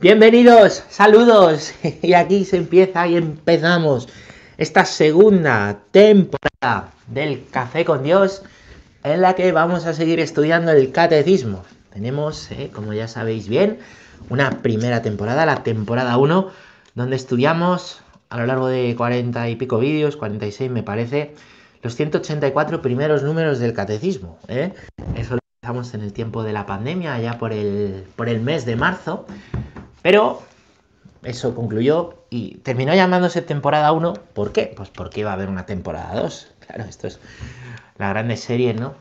Bienvenidos, saludos. Y aquí se empieza y empezamos esta segunda temporada del Café con Dios en la que vamos a seguir estudiando el catecismo. Tenemos, eh, como ya sabéis bien, una primera temporada, la temporada 1, donde estudiamos a lo largo de 40 y pico vídeos, 46 me parece, los 184 primeros números del catecismo. ¿eh? Lo empezamos en el tiempo de la pandemia, ya por el, por el mes de marzo, pero eso concluyó y terminó llamándose temporada 1. ¿Por qué? Pues porque iba a haber una temporada 2. Claro, esto es la grande serie, ¿no?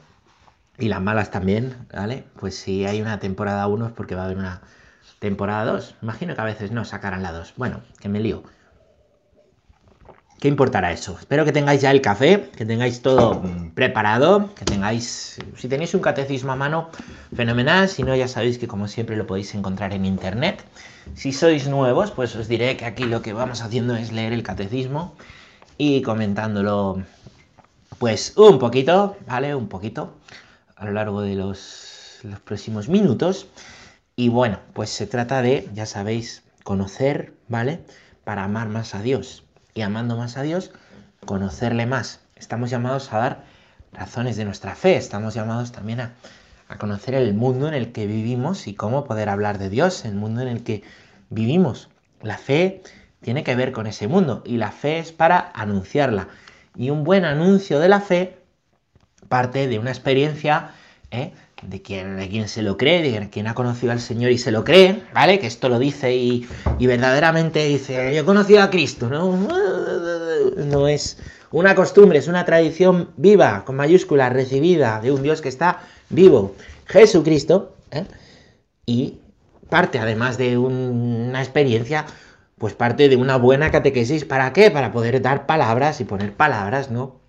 Y las malas también, ¿vale? Pues si hay una temporada 1 es porque va a haber una temporada 2. Imagino que a veces no sacarán la 2. Bueno, que me lío. ¿Qué importará eso? Espero que tengáis ya el café, que tengáis todo preparado, que tengáis, si tenéis un catecismo a mano, fenomenal, si no ya sabéis que como siempre lo podéis encontrar en internet. Si sois nuevos, pues os diré que aquí lo que vamos haciendo es leer el catecismo y comentándolo pues un poquito, ¿vale? Un poquito a lo largo de los, los próximos minutos. Y bueno, pues se trata de, ya sabéis, conocer, ¿vale? Para amar más a Dios y amando más a Dios, conocerle más. Estamos llamados a dar razones de nuestra fe, estamos llamados también a, conocer el mundo en el que vivimos y cómo poder hablar de Dios, el mundo en el que vivimos. La fe tiene que ver con ese mundo y la fe es para anunciarla. Y un buen anuncio de la fe parte de una experiencia ¿eh? De quien, de se lo cree, de quien ha conocido al Señor y se lo cree, ¿vale? Que esto lo dice y, verdaderamente dice, yo he conocido a Cristo, ¿no? No es una costumbre, es una tradición viva, con mayúsculas, recibida de un Dios que está vivo, Jesucristo, ¿eh? y parte además de una experiencia, pues parte de una buena catequesis, ¿para qué? Para poder dar palabras y poner palabras, ¿no?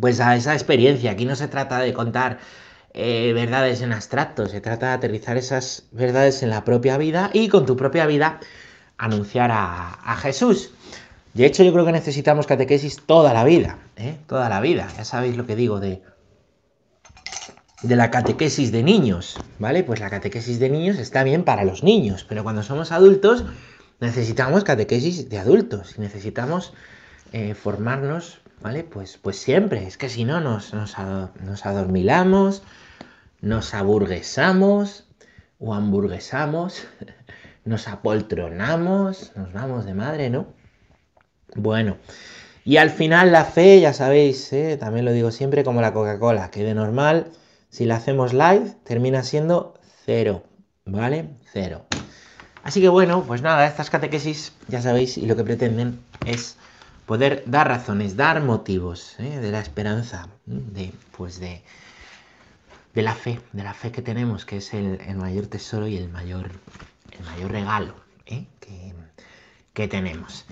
Pues a esa experiencia, aquí no se trata de contar eh, verdades en abstracto, se trata de aterrizar esas verdades en la propia vida y con tu propia vida anunciar a, Jesús. De hecho, yo creo que necesitamos catequesis toda la vida, ¿eh? toda la vida. Ya sabéis lo que digo de, de la catequesis de niños, ¿vale? Pues la catequesis de niños está bien para los niños, pero cuando somos adultos necesitamos catequesis de adultos y necesitamos eh, formarnos, ¿vale? Pues, pues siempre, es que si no nos, nos adormilamos, nos aburguesamos o hamburguesamos, nos apoltronamos, nos vamos de madre, ¿no? Bueno, y al final la fe, ya sabéis, ¿eh? también lo digo siempre como la Coca-Cola, que de normal, si la hacemos live, termina siendo cero, ¿vale? Cero. Así que bueno, pues nada, estas catequesis, ya sabéis, y lo que pretenden es poder dar razones, dar motivos ¿eh? de la esperanza, de, pues de, de la fe, de la fe que tenemos, que es el, mayor tesoro y el mayor, el mayor regalo ¿eh? que, tenemos.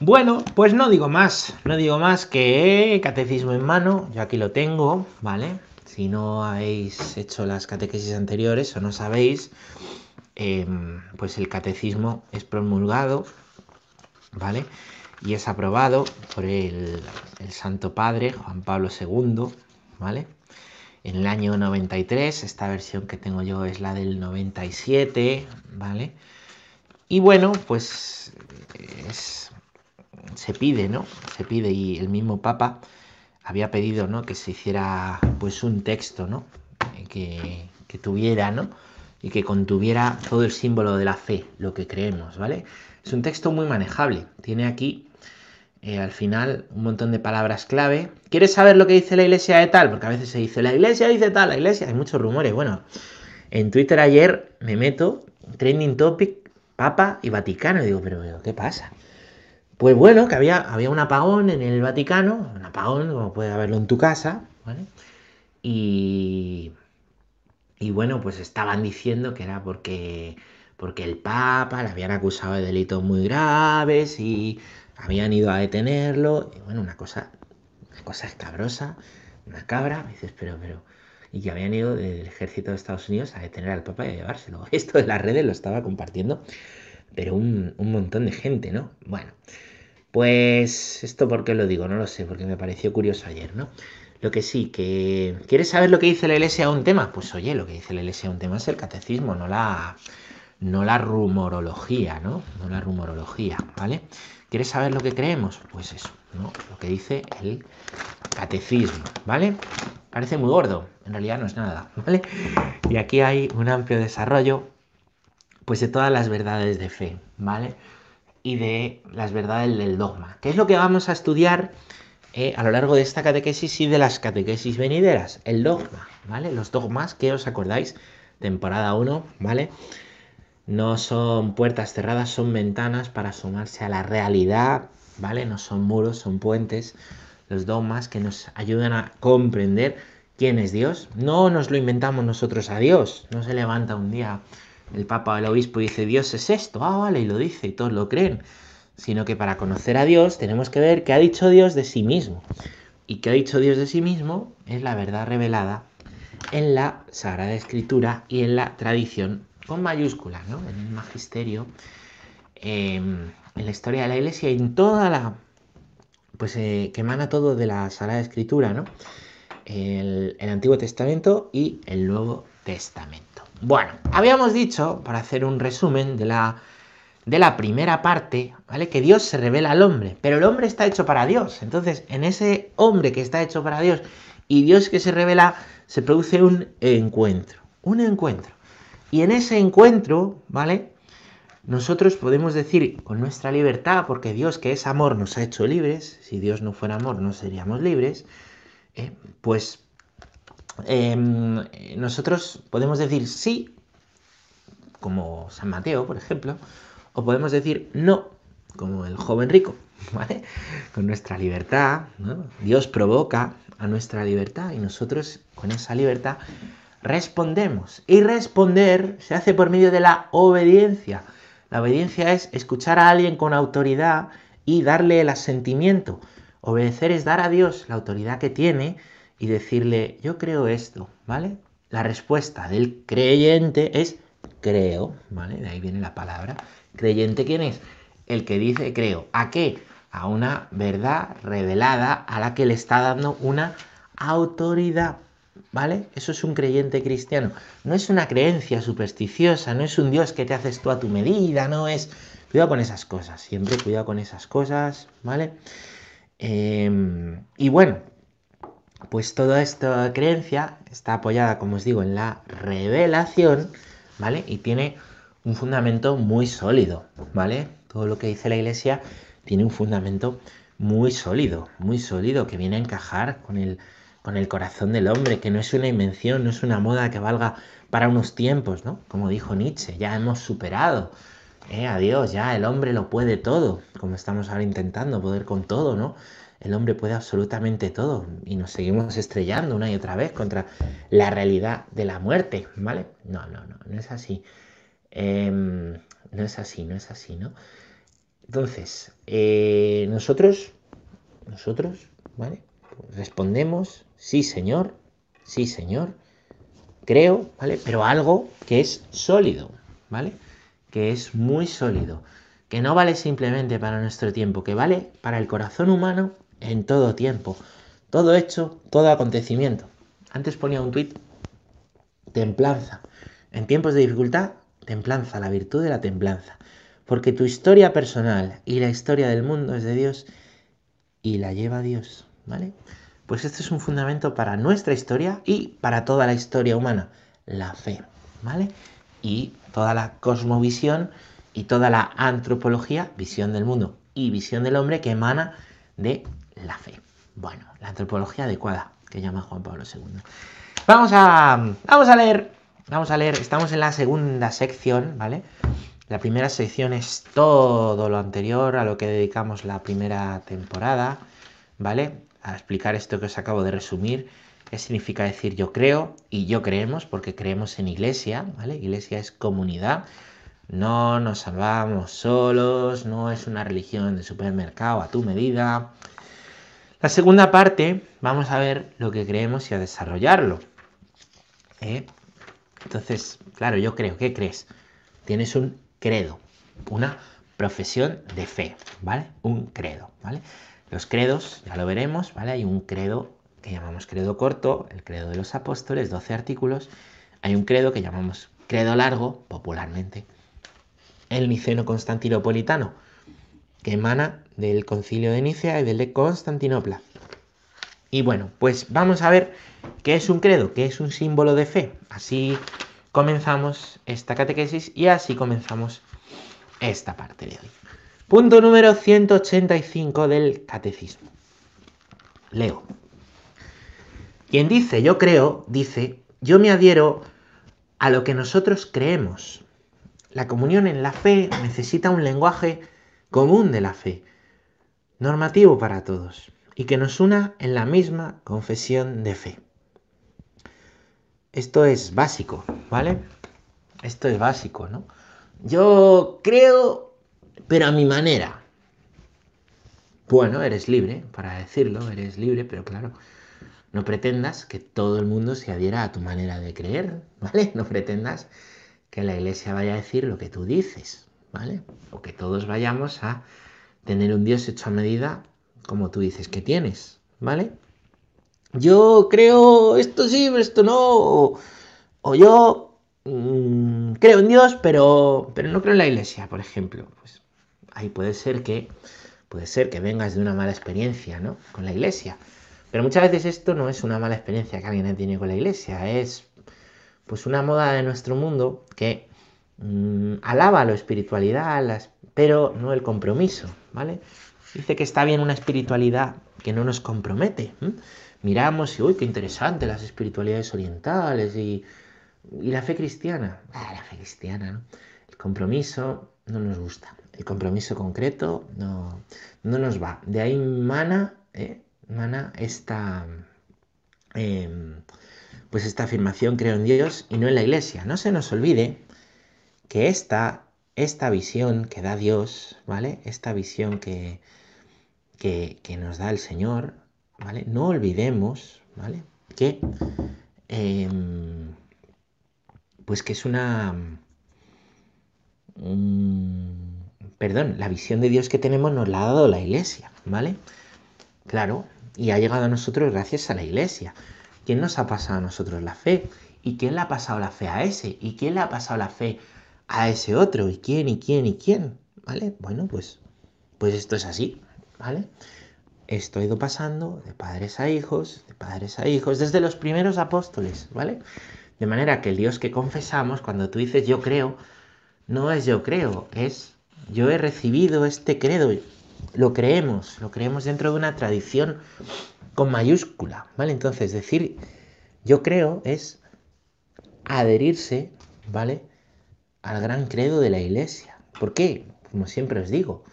Bueno, pues no digo más, no digo más que catecismo en mano, yo aquí lo tengo, ¿vale? Si no habéis hecho las catequesis anteriores o no sabéis, em, pues el catecismo es promulgado, ¿vale? Y es aprobado por el, el Santo Padre Juan Pablo II, ¿vale? en el año 93. Esta versión que tengo yo es la del 97, ¿vale? Y bueno, pues se pide, ¿no? Se pide y el mismo Papa había pedido, ¿no? Que se hiciera pues un texto, ¿no? Que, que tuviera, ¿no? Y que contuviera todo el símbolo de la fe, lo que creemos, ¿vale? Es un texto muy manejable. Tiene aquí eh, al final un montón de palabras clave. ¿Quieres saber lo que dice la iglesia de tal? Porque a veces se dice, la iglesia dice tal, la iglesia, hay muchos rumores. Bueno, en Twitter ayer me meto, trending topic, Papa y Vaticano. Y digo, pero, ¿qué pasa? Pues bueno, que había, había un apagón en el Vaticano, un apagón como puede haberlo en tu casa, ¿vale? Y, y bueno, pues estaban diciendo que era porque, porque el Papa le habían acusado de delitos muy graves y habían ido a detenerlo, bueno, una cosa, una cosa escabrosa, una cabra, me dices, pero, pero, y que habían ido del ejército de Estados Unidos a detener al Papa y a llevárselo. Esto de las redes lo estaba compartiendo, pero un, montón de gente, ¿no? Bueno, pues esto por qué lo digo, no lo sé, porque me pareció curioso ayer, ¿no? Lo que sí, que ¿quieres saber lo que dice la iglesia a un tema? Pues oye, lo que dice la iglesia a un tema es el catecismo, no la, no la rumorología, ¿no? No la rumorología, ¿vale? ¿Quieres saber lo que creemos? Pues eso, ¿no? Lo que dice el catecismo, ¿vale? Parece muy gordo, en realidad no es nada, ¿vale? Y aquí hay un amplio desarrollo, pues de todas las verdades de fe, ¿vale? Y de las verdades del dogma, ¿Qué es lo que vamos a estudiar eh, a lo largo de esta catequesis y de las catequesis venideras, el dogma, ¿vale? Los dogmas que os acordáis, temporada 1, ¿vale? No son puertas cerradas, son ventanas para asomarse a la realidad, ¿vale? No son muros, son puentes, los dogmas que nos ayudan a comprender quién es Dios. No nos lo inventamos nosotros a Dios, no se levanta un día el Papa o el Obispo y dice Dios es esto, ah, vale, y lo dice y todos lo creen sino que para conocer a Dios tenemos que ver qué ha dicho Dios de sí mismo. Y qué ha dicho Dios de sí mismo es la verdad revelada en la Sagrada Escritura y en la tradición con mayúsculas, ¿no? En el magisterio, em, en la historia de la Iglesia en toda la... pues eh, que emana todo de la Sagrada Escritura, ¿no? el Antiguo Testamento y el Nuevo Testamento. Bueno, habíamos dicho, para hacer un resumen de la de la primera parte, ¿vale? Que Dios se revela al hombre, pero el hombre está hecho para Dios. Entonces, en ese hombre que está hecho para Dios y Dios que se revela, se produce un encuentro, un encuentro. Y en ese encuentro, ¿vale? Nosotros podemos decir con nuestra libertad, porque Dios que es amor nos ha hecho libres, si Dios no fuera amor no seríamos libres, ¿eh? pues em, nosotros podemos decir sí, como San Mateo, por ejemplo, o podemos decir no, como el joven rico, ¿vale? Con nuestra libertad, Dios provoca a nuestra libertad y nosotros con esa libertad respondemos. Y responder se hace por medio de la obediencia. La obediencia es escuchar a alguien con autoridad y darle el asentimiento. Obedecer es dar a Dios la autoridad que tiene y decirle, yo creo esto, ¿vale? La respuesta del creyente es creo, ¿vale? De ahí viene la palabra. Creyente, ¿quién es? El que dice creo. ¿A qué? A una verdad revelada a la que le está dando una autoridad. ¿Vale? Eso es un creyente cristiano. No es una creencia supersticiosa, no es un Dios que te haces tú a tu medida, no es... Cuidado con esas cosas, siempre cuidado con esas cosas, ¿vale? Em, y bueno, pues toda esta creencia está apoyada, como os digo, en la revelación, ¿vale? Y tiene un fundamento muy sólido, ¿vale? Todo lo que dice la iglesia tiene un fundamento muy sólido, muy sólido, que viene a encajar con el, con el corazón del hombre, que no es una invención, no es una moda que valga para unos tiempos, ¿no? Como dijo Nietzsche, ya hemos superado, eh, adiós, ya el hombre lo puede todo, como estamos ahora intentando poder con todo, ¿no? El hombre puede absolutamente todo y nos seguimos estrellando una y otra vez contra la realidad de la muerte, ¿vale? No, no, no, no es así. Em, no es así, no es así, ¿no? Entonces, eh, nosotros, nosotros, ¿vale? respondemos, sí, señor, sí, señor, creo, ¿vale? Pero algo que es sólido, ¿vale? Que es muy sólido, que no vale simplemente para nuestro tiempo, que vale para el corazón humano en todo tiempo, todo hecho, todo acontecimiento. Antes ponía un tuit, templanza. En tiempos de dificultad, templanza, la virtud de la templanza. Porque tu historia personal y la historia del mundo es de Dios y la lleva Dios, ¿vale? Pues este es un fundamento para nuestra historia y para toda la historia humana, la fe, ¿vale? Y toda la cosmovisión y toda la antropología, visión del mundo y visión del hombre que emana de la fe. Bueno, la antropología adecuada que llama Juan Pablo II. Vamos a, vamos a leer Vamos a leer, estamos en la segunda sección, ¿vale? La primera sección es todo lo anterior a lo que dedicamos la primera temporada, ¿vale? A explicar esto que os acabo de resumir. ¿Qué significa decir yo creo y yo creemos? Porque creemos en iglesia, ¿vale? Iglesia es comunidad. No nos salvamos solos, no es una religión de supermercado a tu medida. La segunda parte, vamos a ver lo que creemos y a desarrollarlo. ¿eh? Entonces, claro, yo creo, ¿qué crees? Tienes un credo, una profesión de fe, ¿vale? Un credo, ¿vale? Los credos, ya lo veremos, ¿vale? Hay un credo que llamamos credo corto, el credo de los apóstoles, 12 artículos. Hay un credo que llamamos credo largo, popularmente, el niceno constantinopolitano, que emana del concilio de Nicea y del de Constantinopla. Y bueno, pues vamos a ver qué es un credo, qué es un símbolo de fe. Así comenzamos esta catequesis y así comenzamos esta parte de hoy. Punto número 185 del catecismo. Leo. Quien dice yo creo, dice yo me adhiero a lo que nosotros creemos. La comunión en la fe necesita un lenguaje común de la fe, normativo para todos, y que nos una en la misma confesión de fe. Esto es básico, ¿vale? Esto es básico, ¿no? Yo creo, pero a mi manera. Bueno, eres libre para decirlo, eres libre, pero claro, no pretendas que todo el mundo se adhiera a tu manera de creer, ¿vale? No pretendas que la iglesia vaya a decir lo que tú dices, ¿vale? O que todos vayamos a tener un Dios hecho a medida como tú dices que tienes, ¿vale? Yo creo esto sí, esto no, o, yo mm, creo en Dios, pero, pero no creo en la iglesia, por ejemplo. Pues ahí puede ser que vengas de una mala experiencia, ¿no? Con la iglesia. Pero muchas veces esto no es una mala experiencia que alguien tiene con la iglesia, es pues una moda de nuestro mundo que mm, alaba la espiritualidad, pero no el compromiso. Dice que está bien una espiritualidad que no nos compromete. Miramos y, uy, qué interesante las espiritualidades orientales y, la fe cristiana. Ah, la fe cristiana, ¿no? El compromiso no nos gusta. El compromiso concreto no, no nos va. De ahí mana, ¿eh? mana esta, em, pues esta afirmación, creo en Dios y no en la iglesia. No se nos olvide que esta, esta visión que da Dios, ¿vale? Esta visión que, que, nos da el Señor, ¿vale? No olvidemos, ¿vale? Que, em, pues que es una... perdón, la visión de Dios que tenemos nos la ha dado la iglesia, ¿vale? Claro, y ha llegado a nosotros gracias a la iglesia. ¿Quién nos ha pasado a nosotros la fe? ¿Y quién le ha pasado la fe a ese? ¿Y quién le ha pasado la fe a ese otro? ¿Y quién? ¿Y quién? ¿Y quién? ¿Vale? Bueno, pues, pues esto es así, ¿vale? Esto ha ido pasando de padres a hijos, de padres a hijos, desde los primeros apóstoles, ¿vale? De manera que el Dios que confesamos, cuando tú dices yo creo, no es yo creo, es yo he recibido este credo, lo creemos, lo creemos dentro de una tradición con mayúscula, ¿vale? Entonces, decir yo creo es adherirse, ¿vale? Al gran credo de la iglesia. ¿Por qué? Como siempre os digo,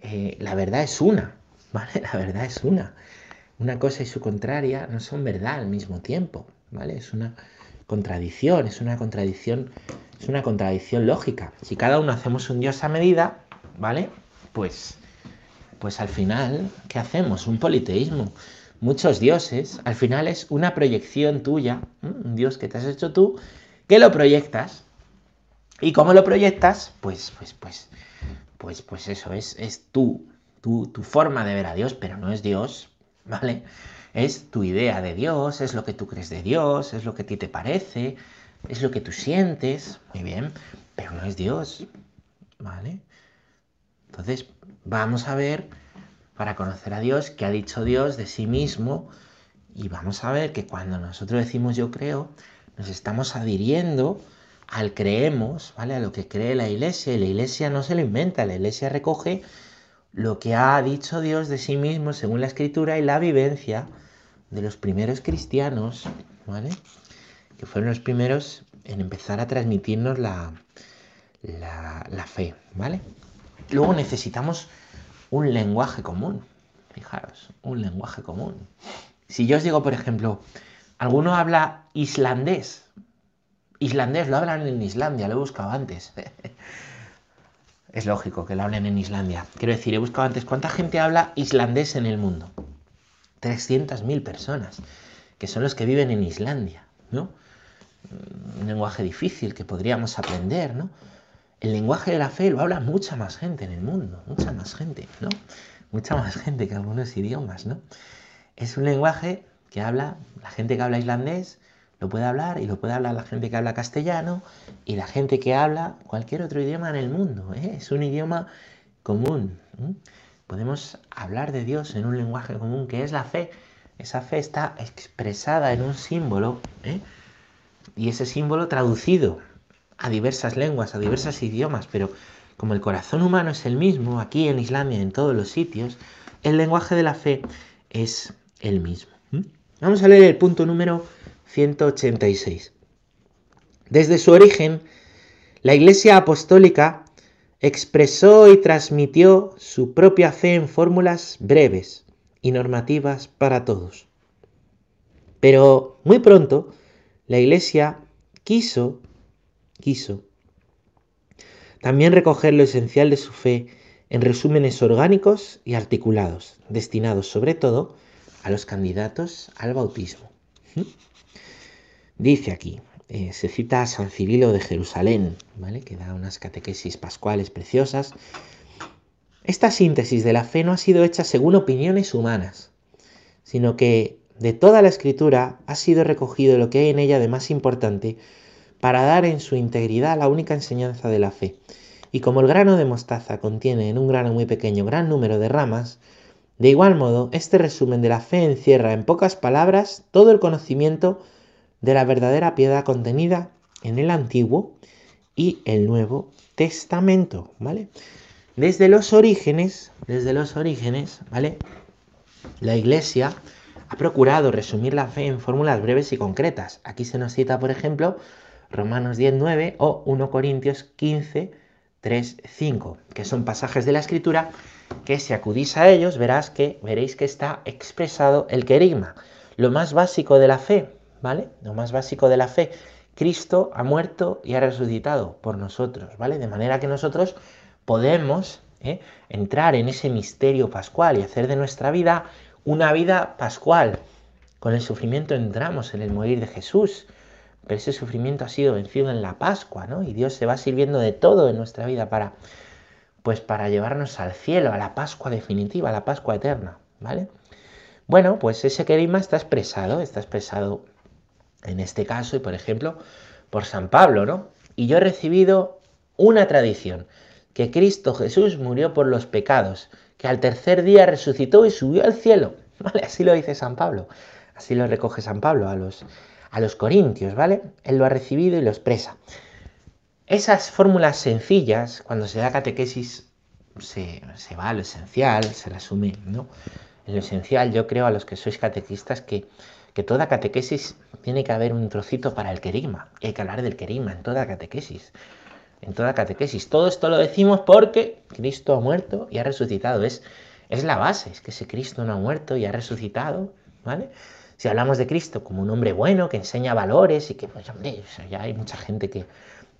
eh, la verdad es una, ¿vale? La verdad es una. Una cosa y su contraria no son verdad al mismo tiempo, ¿vale? Es una contradicción, es una contradicción, es una contradicción lógica. Si cada uno hacemos un Dios a medida, ¿vale? Pues pues al final, ¿qué hacemos? Un politeísmo. Muchos dioses, al final es una proyección tuya, un dios que te has hecho tú, que lo proyectas. ¿Y cómo lo proyectas? Pues, pues, pues, pues, pues eso, es, es tú, tu, tu forma de ver a Dios, pero no es Dios, ¿vale? Es tu idea de Dios, es lo que tú crees de Dios, es lo que a ti te parece, es lo que tú sientes, muy bien, pero no es Dios, ¿vale? Entonces, vamos a ver, para conocer a Dios, qué ha dicho Dios de sí mismo, y vamos a ver que cuando nosotros decimos yo creo, nos estamos adhiriendo al creemos, ¿vale? A lo que cree la iglesia, y la iglesia no se lo inventa, la iglesia recoge lo que ha dicho Dios de sí mismo según la escritura y la vivencia de los primeros cristianos, ¿vale? Que fueron los primeros en empezar a transmitirnos la, la, fe, ¿vale? Luego necesitamos un lenguaje común. Fijaros, un lenguaje común. Si yo os digo, por ejemplo, alguno habla islandés. Islandés, lo hablan en Islandia, lo he buscado antes. es lógico que lo hablen en Islandia. Quiero decir, he buscado antes cuánta gente habla islandés en el mundo. 300.000 personas, que son los que viven en Islandia, ¿no? Un lenguaje difícil que podríamos aprender, ¿no? el lenguaje de la fe lo habla mucha más gente en el mundo, mucha más gente, ¿no? Mucha más gente que algunos idiomas, ¿no? Es un lenguaje que habla, la gente que habla islandés, lo puede hablar y lo puede hablar la gente que habla castellano y la gente que habla cualquier otro idioma en el mundo. ¿eh? Es un idioma común. Podemos hablar de Dios en un lenguaje común que es la fe. Esa fe está expresada en un símbolo ¿eh? Y ese símbolo traducido a diversas lenguas, a diversos idiomas, pero como el corazón humano es el mismo aquí en Islandia, en todos los sitios, el lenguaje de la fe es el mismo. Vamos a leer el punto número 186. Desde su origen, la Iglesia Apostólica expresó y transmitió su propia fe en fórmulas breves y normativas para todos. Pero muy pronto, la Iglesia quiso, quiso, también recoger lo esencial de su fe en resúmenes orgánicos y articulados, destinados sobre todo a los candidatos al bautismo. Dice aquí, eh, se cita a San Cirilo de Jerusalén, ¿vale? que da unas catequesis pascuales preciosas. Esta síntesis de la fe no ha sido hecha según opiniones humanas, sino que de toda la escritura ha sido recogido lo que hay en ella de más importante para dar en su integridad la única enseñanza de la fe. Y como el grano de mostaza contiene en un grano muy pequeño gran número de ramas, de igual modo, este resumen de la fe encierra en pocas palabras todo el conocimiento de la verdadera piedad contenida en el Antiguo y el Nuevo Testamento, ¿vale? Desde los orígenes, desde los orígenes, ¿vale? La Iglesia ha procurado resumir la fe en fórmulas breves y concretas. Aquí se nos cita, por ejemplo, Romanos 10.9 o 1 Corintios 15, 3, 5, que son pasajes de la Escritura que si acudís a ellos verás que, veréis que está expresado el querigma, lo más básico de la fe, ¿vale? Lo más básico de la fe. Cristo ha muerto y ha resucitado por nosotros, ¿vale? De manera que nosotros podemos ¿eh? entrar en ese misterio pascual y hacer de nuestra vida una vida pascual. Con el sufrimiento entramos en el morir de Jesús, pero ese sufrimiento ha sido vencido en la Pascua, ¿no? Y Dios se va sirviendo de todo en nuestra vida para, pues para llevarnos al cielo, a la Pascua definitiva, a la Pascua eterna, ¿vale? Bueno, pues ese querigma está expresado, está expresado en este caso, y por ejemplo, por San Pablo, ¿no? Y yo he recibido una tradición, que Cristo Jesús murió por los pecados, que al tercer día resucitó y subió al cielo, ¿vale? Así lo dice San Pablo, así lo recoge San Pablo a los, a los corintios, ¿vale? Él lo ha recibido y lo expresa. Esas fórmulas sencillas, cuando se da catequesis, se, se va a lo esencial, se resume, ¿no? En lo esencial, yo creo a los que sois catequistas que que toda catequesis tiene que haber un trocito para el querigma. Hay que hablar del querigma en toda catequesis. En toda catequesis. Todo esto lo decimos porque Cristo ha muerto y ha resucitado. Es, es la base, es que ese Cristo no ha muerto y ha resucitado. ¿Vale? Si hablamos de Cristo como un hombre bueno, que enseña valores y que, pues hombre, ya hay mucha gente que,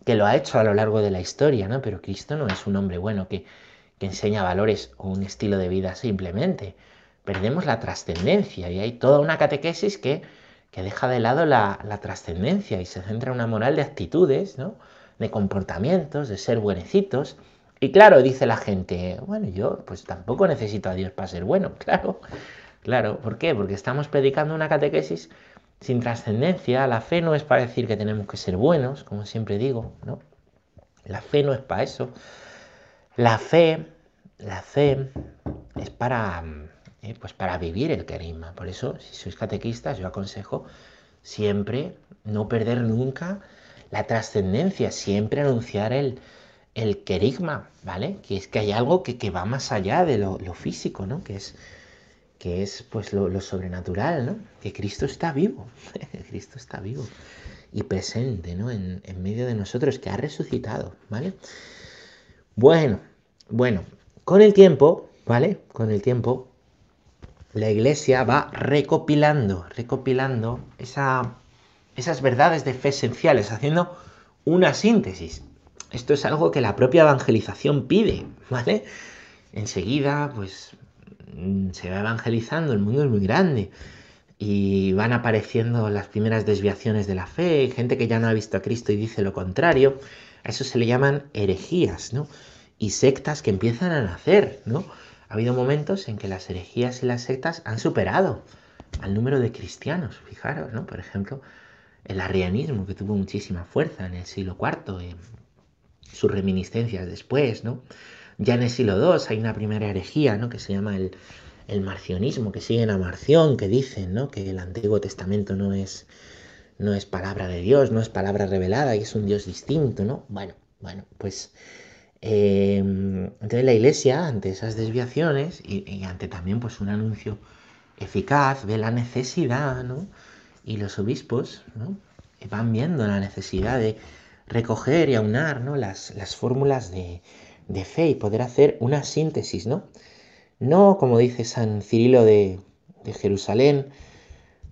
que lo ha hecho a lo largo de la historia, ¿no? Pero Cristo no es un hombre bueno que, que enseña valores o un estilo de vida simplemente perdemos la trascendencia y hay toda una catequesis que, que deja de lado la, la trascendencia y se centra en una moral de actitudes, ¿no? De comportamientos, de ser buenecitos. Y claro, dice la gente, bueno, yo pues tampoco necesito a Dios para ser bueno, claro, claro, ¿por qué? Porque estamos predicando una catequesis sin trascendencia, la fe no es para decir que tenemos que ser buenos, como siempre digo, ¿no? La fe no es para eso. La fe, la fe es para ¿eh? pues para vivir el querigma. Por eso, si sois catequistas, yo aconsejo siempre no perder nunca la trascendencia, siempre anunciar el, el querigma, ¿vale? Que es que hay algo que, va más allá de lo, físico, ¿no? Que es, que es pues lo, sobrenatural, ¿no? Que Cristo está vivo, Cristo está vivo y presente, ¿no? En, en medio de nosotros, que ha resucitado, ¿vale? Bueno, bueno, con el tiempo, ¿vale? Con el tiempo la iglesia va recopilando, recopilando esas verdades de fe esenciales, haciendo una síntesis. Esto es algo que la propia evangelización pide, ¿vale? Enseguida, pues, mm, se va evangelizando, el mundo es muy grande y van apareciendo las primeras desviaciones de la fe, gente que ya no ha visto a Cristo y dice lo contrario. A eso se le llaman herejías, ¿no? Y sectas que empiezan a nacer, ¿no? Ha habido momentos en que las herejías y las sectas han superado al número de cristianos, fijaros, ¿no? Por ejemplo, el arrianismo, que tuvo muchísima fuerza en el siglo IV, sus reminiscencias después, ¿no? Ya en el siglo II hay una primera herejía, ¿no? Que se llama el, el marcionismo, que siguen a Marción, que dicen, ¿no? Que el Antiguo Testamento no es, no es palabra de Dios, no es palabra revelada, y es un Dios distinto, ¿no? Bueno, bueno, pues eh, entonces la Iglesia, ante esas desviaciones y, ante también pues un anuncio eficaz, ve la necesidad, ¿no? Y los obispos, ¿no? Van viendo la necesidad de recoger y aunar, ¿no? Las, las fórmulas de, de fe y poder hacer una síntesis, ¿no? No, como dice San Cirilo de, de Jerusalén,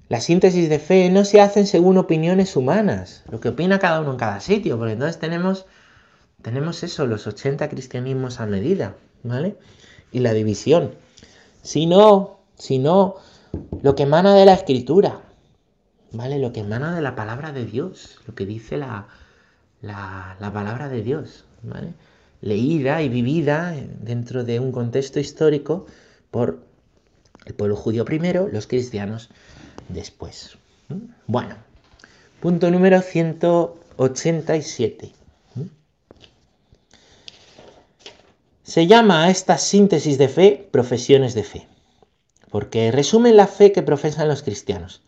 la síntesis de fe no se hacen según opiniones humanas, lo que opina cada uno en cada sitio, porque entonces tenemos, tenemos eso, los 80 cristianismos a medida, ¿vale? Y la división. Sino, sino lo que emana de la escritura, ¿vale? Lo que emana de la palabra de Dios, lo que dice la, la, la palabra de Dios, ¿vale? Leída y vivida dentro de un contexto histórico por el pueblo judío primero, los cristianos después. Bueno, punto número 187. Se llama a esta síntesis de fe profesiones de fe, porque resumen la fe que profesan los cristianos.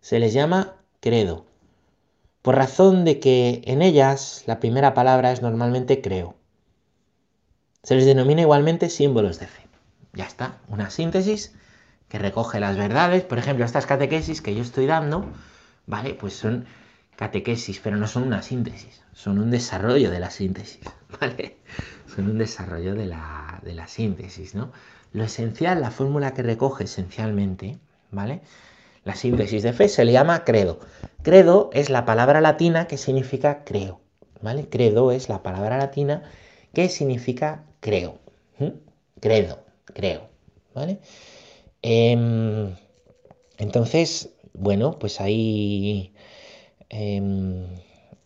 Se les llama credo, por razón de que en ellas la primera palabra es normalmente creo. Se les denomina igualmente símbolos de fe. Ya está, una síntesis que recoge las verdades. Por ejemplo, estas catequesis que yo estoy dando, ¿vale? Pues son catequesis, pero no son una síntesis, son un desarrollo de la síntesis, ¿vale? Son un desarrollo de la, de la síntesis, ¿no? Lo esencial, la fórmula que recoge esencialmente, ¿vale? La síntesis de fe se le llama credo. Credo es la palabra latina que significa creo, ¿vale? Credo es la palabra latina que significa creo. Credo, creo, ¿vale? Em, entonces, bueno, pues ahí, em,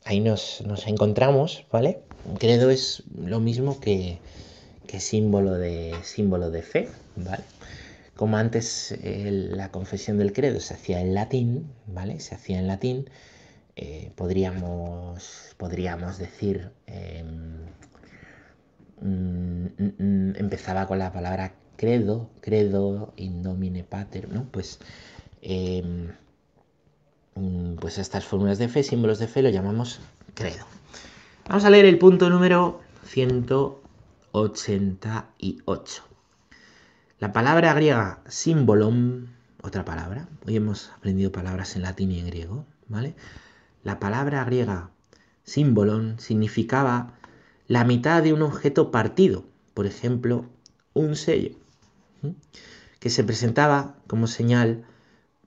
ahí nos, encontramos, ¿vale? Credo es lo mismo que, símbolo, de, símbolo de fe, ¿vale? Como antes la confesión del credo se hacía en latín, ¿vale? Se hacía en latín, eh, podríamos, podríamos decir, em, mm, mm, mm, empezaba con la palabra credo, credo, indomine pater, ¿no? Pues, em, pues estas fórmulas de fe, símbolos de fe, lo llamamos credo. Vamos a leer el punto número 188. La palabra griega símbolon, otra palabra, hoy hemos aprendido palabras en latín y en griego, ¿vale? La palabra griega símbolon significaba la mitad de un objeto partido, por ejemplo, un sello que se presentaba como señal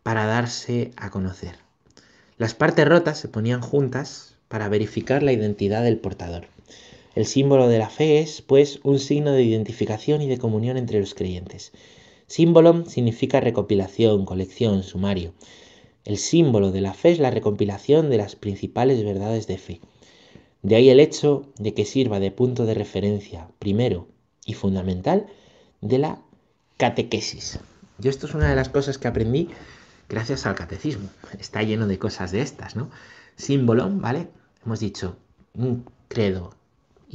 para darse a conocer. Las partes rotas se ponían juntas para verificar la identidad del portador. El símbolo de la fe es, pues, un signo de identificación y de comunión entre los creyentes. Símbolo significa recopilación, colección, sumario. El símbolo de la fe es la recopilación de las principales verdades de fe. De ahí el hecho de que sirva de punto de referencia, primero y fundamental, de la catequesis. Yo esto es una de las cosas que aprendí gracias al catecismo. Está lleno de cosas de estas, ¿no? Símbolo, ¿vale? Hemos dicho, un credo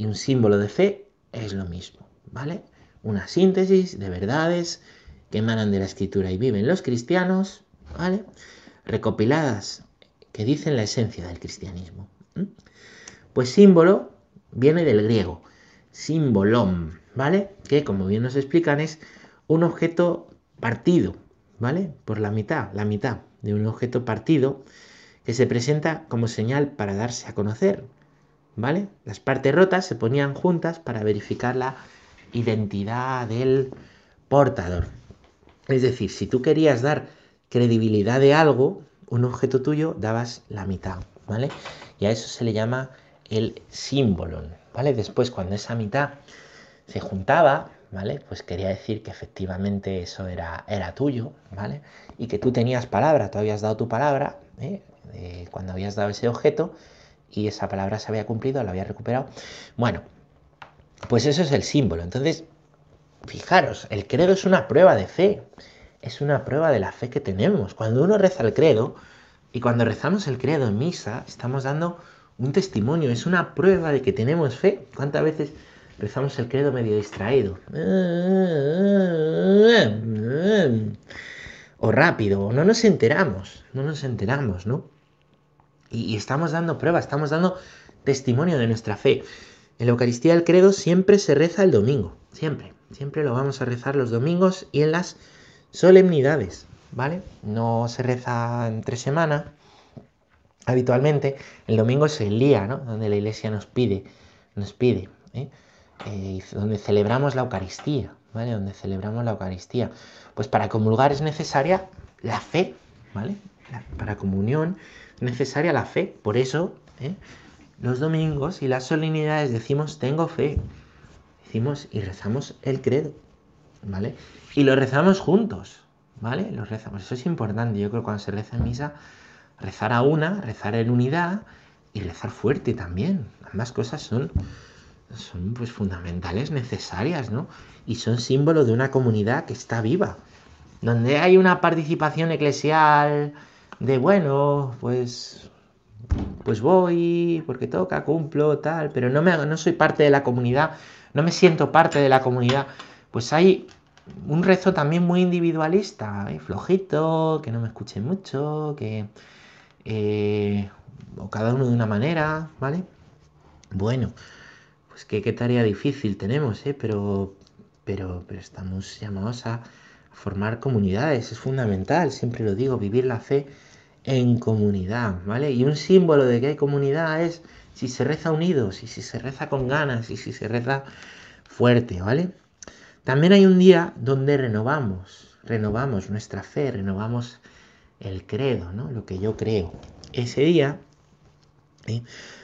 y un símbolo de fe es lo mismo, ¿vale? Una síntesis de verdades que emanan de la escritura y viven los cristianos, ¿vale? Recopiladas que dicen la esencia del cristianismo. Pues símbolo viene del griego, símbolom, ¿vale? Que como bien nos explican es un objeto partido, ¿vale? Por la mitad, la mitad de un objeto partido que se presenta como señal para darse a conocer, ¿vale? Las partes rotas se ponían juntas para verificar la identidad del portador. Es decir, si tú querías dar credibilidad de algo, un objeto tuyo dabas la mitad, ¿vale? Y a eso se le llama el símbolo, ¿vale? Después, cuando esa mitad se juntaba, ¿vale? Pues quería decir que efectivamente eso era, era tuyo, ¿vale? Y que tú tenías palabra, tú habías dado tu palabra, ¿eh? cuando habías dado ese objeto y esa palabra se había cumplido, la había recuperado. Bueno, pues eso es el símbolo. Entonces, fijaros, el credo es una prueba de fe, es una prueba de la fe que tenemos. Cuando uno reza el credo, Y cuando rezamos el credo en misa, estamos dando un testimonio, es una prueba de que tenemos fe. ¿Cuántas veces rezamos el credo medio distraído? O rápido, o no nos enteramos, no nos enteramos, ¿no? Y, estamos dando prueba, estamos dando testimonio de nuestra fe. En la Eucaristía del credo siempre se reza el domingo, siempre, siempre lo vamos a rezar los domingos y en las solemnidades, ¿vale? No se reza entre semana, habitualmente. El domingo es el día, ¿no? Donde la iglesia nos pide, nos pide, ¿eh? Eh, donde celebramos la Eucaristía, ¿vale? Donde celebramos la Eucaristía. Pues para comulgar es necesaria la fe, ¿vale? para comunión necesaria la fe. Por eso, ¿eh? los domingos y las solemnidades decimos tengo fe. Decimos y rezamos el credo, ¿vale? Y lo rezamos juntos, ¿vale? Lo rezamos. Eso es importante. Yo creo que cuando se reza en misa, rezar a una, rezar en unidad y rezar fuerte también. Ambas cosas son, son pues fundamentales, necesarias, ¿no? Y son símbolo de una comunidad que está viva. Donde hay una participación eclesial de, bueno, pues pues voy porque toca, cumplo, tal, pero no, me, no soy parte de la comunidad, no me siento parte de la comunidad, pues hay un rezo también muy individualista, ¿eh? flojito, que no me escuche mucho, que eh, o cada uno de una manera, ¿vale? Bueno, pues qué, tarea difícil tenemos, ¿eh? Pero, pero, pero estamos llamados a formar comunidades, es fundamental, siempre lo digo, vivir la fe en comunidad, ¿vale? Y un símbolo de que hay comunidad es si se reza unidos y si se reza con ganas y si se reza fuerte, ¿vale? También hay un día donde renovamos, renovamos nuestra fe, renovamos el credo, ¿no? Lo que yo creo. Ese día, ¿eh?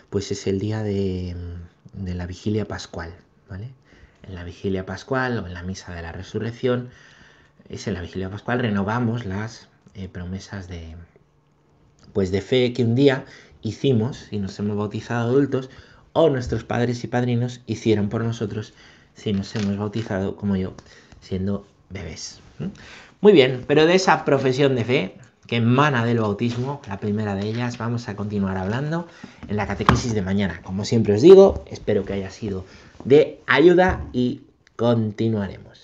pues es el día de, la vigilia pascual, ¿vale? En la vigilia pascual o en la misa de la resurrección, es en la vigilia pascual renovamos las eh, promesas de, pues de fe que un día hicimos y nos hemos bautizado adultos o nuestros padres y padrinos hicieron por nosotros si nos hemos bautizado como yo siendo bebés. Muy bien, pero de esa profesión de fe que emana del bautismo, la primera de ellas, vamos a continuar hablando en la catequesis de mañana. Como siempre os digo, espero que haya sido de ayuda y continuaremos.